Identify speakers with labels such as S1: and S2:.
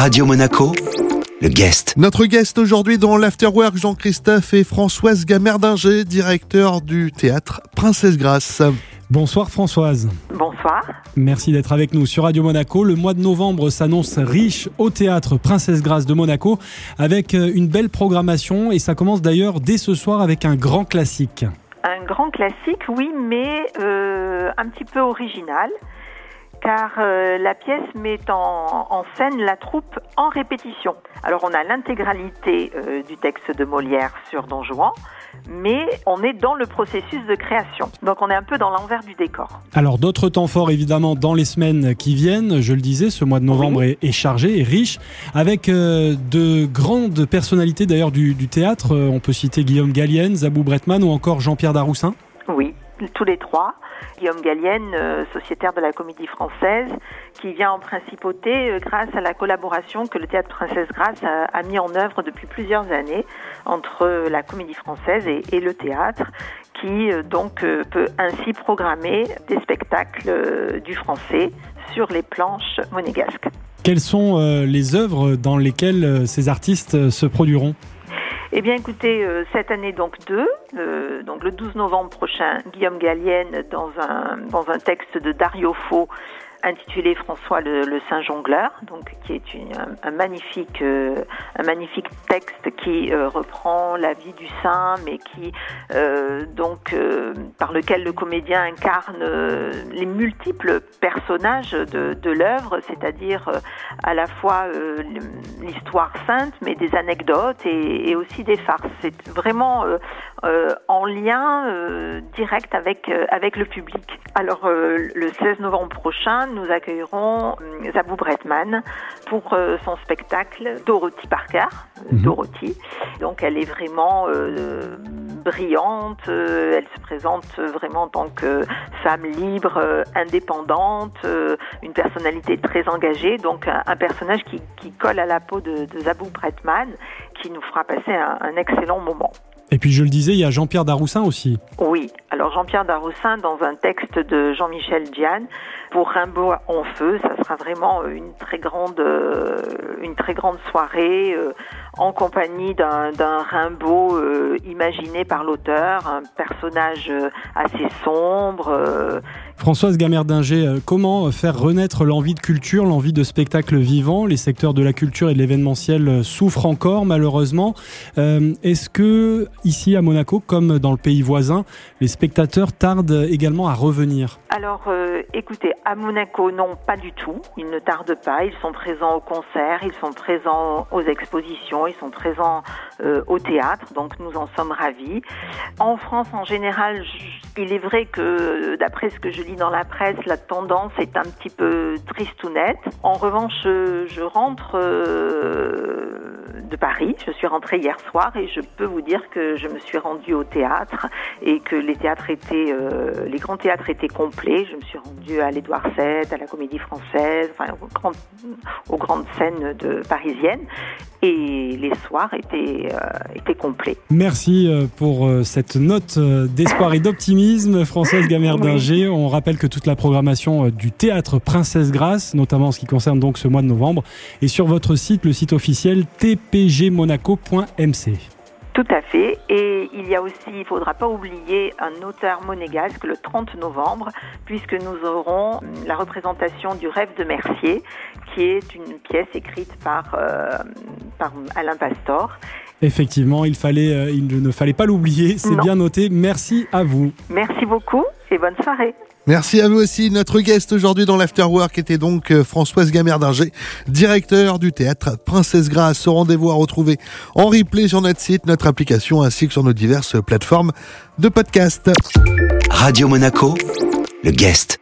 S1: Radio Monaco, le guest.
S2: Notre guest aujourd'hui dans l'Afterwork, Jean-Christophe et Françoise Gamerdinger, directeur du théâtre Princesse Grasse.
S3: Bonsoir Françoise.
S4: Bonsoir.
S3: Merci d'être avec nous sur Radio Monaco. Le mois de novembre s'annonce riche au théâtre Princesse Grasse de Monaco avec euh, une belle programmation et ça commence d'ailleurs dès ce soir avec un grand classique.
S4: Un grand classique, oui, mais euh, un petit peu original car euh, la pièce met en, scène la troupe en répétition. Alors on a l'intégralité euh, du texte de Molière sur Don Juan, mais on est dans le processus de création. Donc on est un peu dans l'envers du décor.
S3: Alors d'autres temps forts évidemment dans les semaines qui viennent, je le disais, ce mois de novembre est, chargé et riche, avec euh, de grandes personnalités d'ailleurs du, du, théâtre. on peut citer Guillaume Gallienne, Zabou Bretman ou encore Jean-Pierre Daroussin.
S4: Tous les trois. Guillaume Gallienne, euh, sociétaire de la Comédie Française, qui vient en principauté euh, grâce à la collaboration que le Théâtre Princesse Grasse a, mis en œuvre depuis plusieurs années entre la Comédie Française et, le théâtre, qui euh, donc peut ainsi programmer des spectacles du français sur les planches monégasques.
S3: Quelles sont les œuvres dans lesquelles ces artistes se produiront?
S4: Eh bien, écoutez, euh, cette année donc deux, donc le 12 novembre prochain, Guillaume Gallienne dans un dans un texte de Dario Fo intitulé François le, Saint Jongleur, donc qui est un, magnifique euh, un magnifique texte qui euh, reprend la vie du saint, mais qui euh, donc par lequel le comédien incarne les multiples personnages de, de l'œuvre, c'est-à-dire à la fois l'histoire sainte, mais des anecdotes et, et aussi des farces. C'est vraiment en lien direct avec avec le public. Alors le 16 novembre prochain, nous accueillerons euh, Zabou Bretman pour euh, son spectacle Dorothy Parker. Mhm. Dorothy. Donc elle est vraiment euh, brillante, elle se présente vraiment en tant que femme libre, indépendante, une personnalité très engagée, donc un, personnage qui, colle à la peau de, Zabou Bretman, qui nous fera passer un excellent moment.
S3: Et puis je le disais, il y a Jean-Pierre Daroussin aussi.
S4: Oui, alors Jean-Pierre Daroussin dans un texte de Jean-Michel Diane pour Rimbaud en feu, ça sera vraiment une très grande, euh, une très grande soirée euh, en compagnie d'un Rimbaud euh, imaginé par l'auteur, un personnage assez sombre
S3: Françoise Gamerdinger, euh, comment faire renaître l'envie de culture, l'envie de spectacle vivant? Les secteurs de la culture et de l'événementiel euh, souffrent encore malheureusement. Euh, est-ce que ici à Monaco, comme dans le pays voisin, les spectateurs tardent également à revenir?
S4: Alors écoutez, à Monaco, non, pas du tout. Ils ne tardent pas. Ils sont présents au concert, ils sont présents aux expositions, ils sont présents au théâtre. Donc nous en sommes ravis. En France, en général, il est vrai que d'après ce que je dans la presse, la tendance est un petit peu triste ou nette. En revanche, je rentre euh, de Paris. Je suis rentrée hier soir et je peux vous dire que je me suis rendue au théâtre et que les théâtres étaient, euh, les grands théâtres étaient complets. Je me suis rendue à l'Édouard VII, à la Comédie Française, enfin aux grandes, aux grandes scènes de parisiennes et les soirs étaient, euh, étaient complets.
S3: Merci euh, pour euh, cette note d'espoir et d'optimisme, Françoise Gamerdinger. On rappelle que toute la programmation du théâtre Princesse Grasse, notamment en ce qui concerne donc ce mois de novembre, est sur votre site, le site officiel tpgmonaco.mc.
S4: Tout à fait. Et il y a aussi, il ne faudra pas oublier un auteur monégasque le 30 novembre, puisque nous aurons la représentation du rêve de Mercier, qui est une pièce écrite par, euh, par Alain Pastor.
S3: Effectivement, il, fallait, euh, il ne fallait pas l'oublier, c'est bien noté. Merci à vous.
S4: Merci beaucoup et bonne soirée.
S2: Merci à vous aussi. Notre guest aujourd'hui dans l'Afterwork était donc euh, Françoise Gamerdinger, directeur du théâtre Princesse Grasse. Au rendez-vous à retrouver en replay sur notre site, notre application ainsi que sur nos diverses plateformes de podcast.
S1: Radio Monaco, le guest.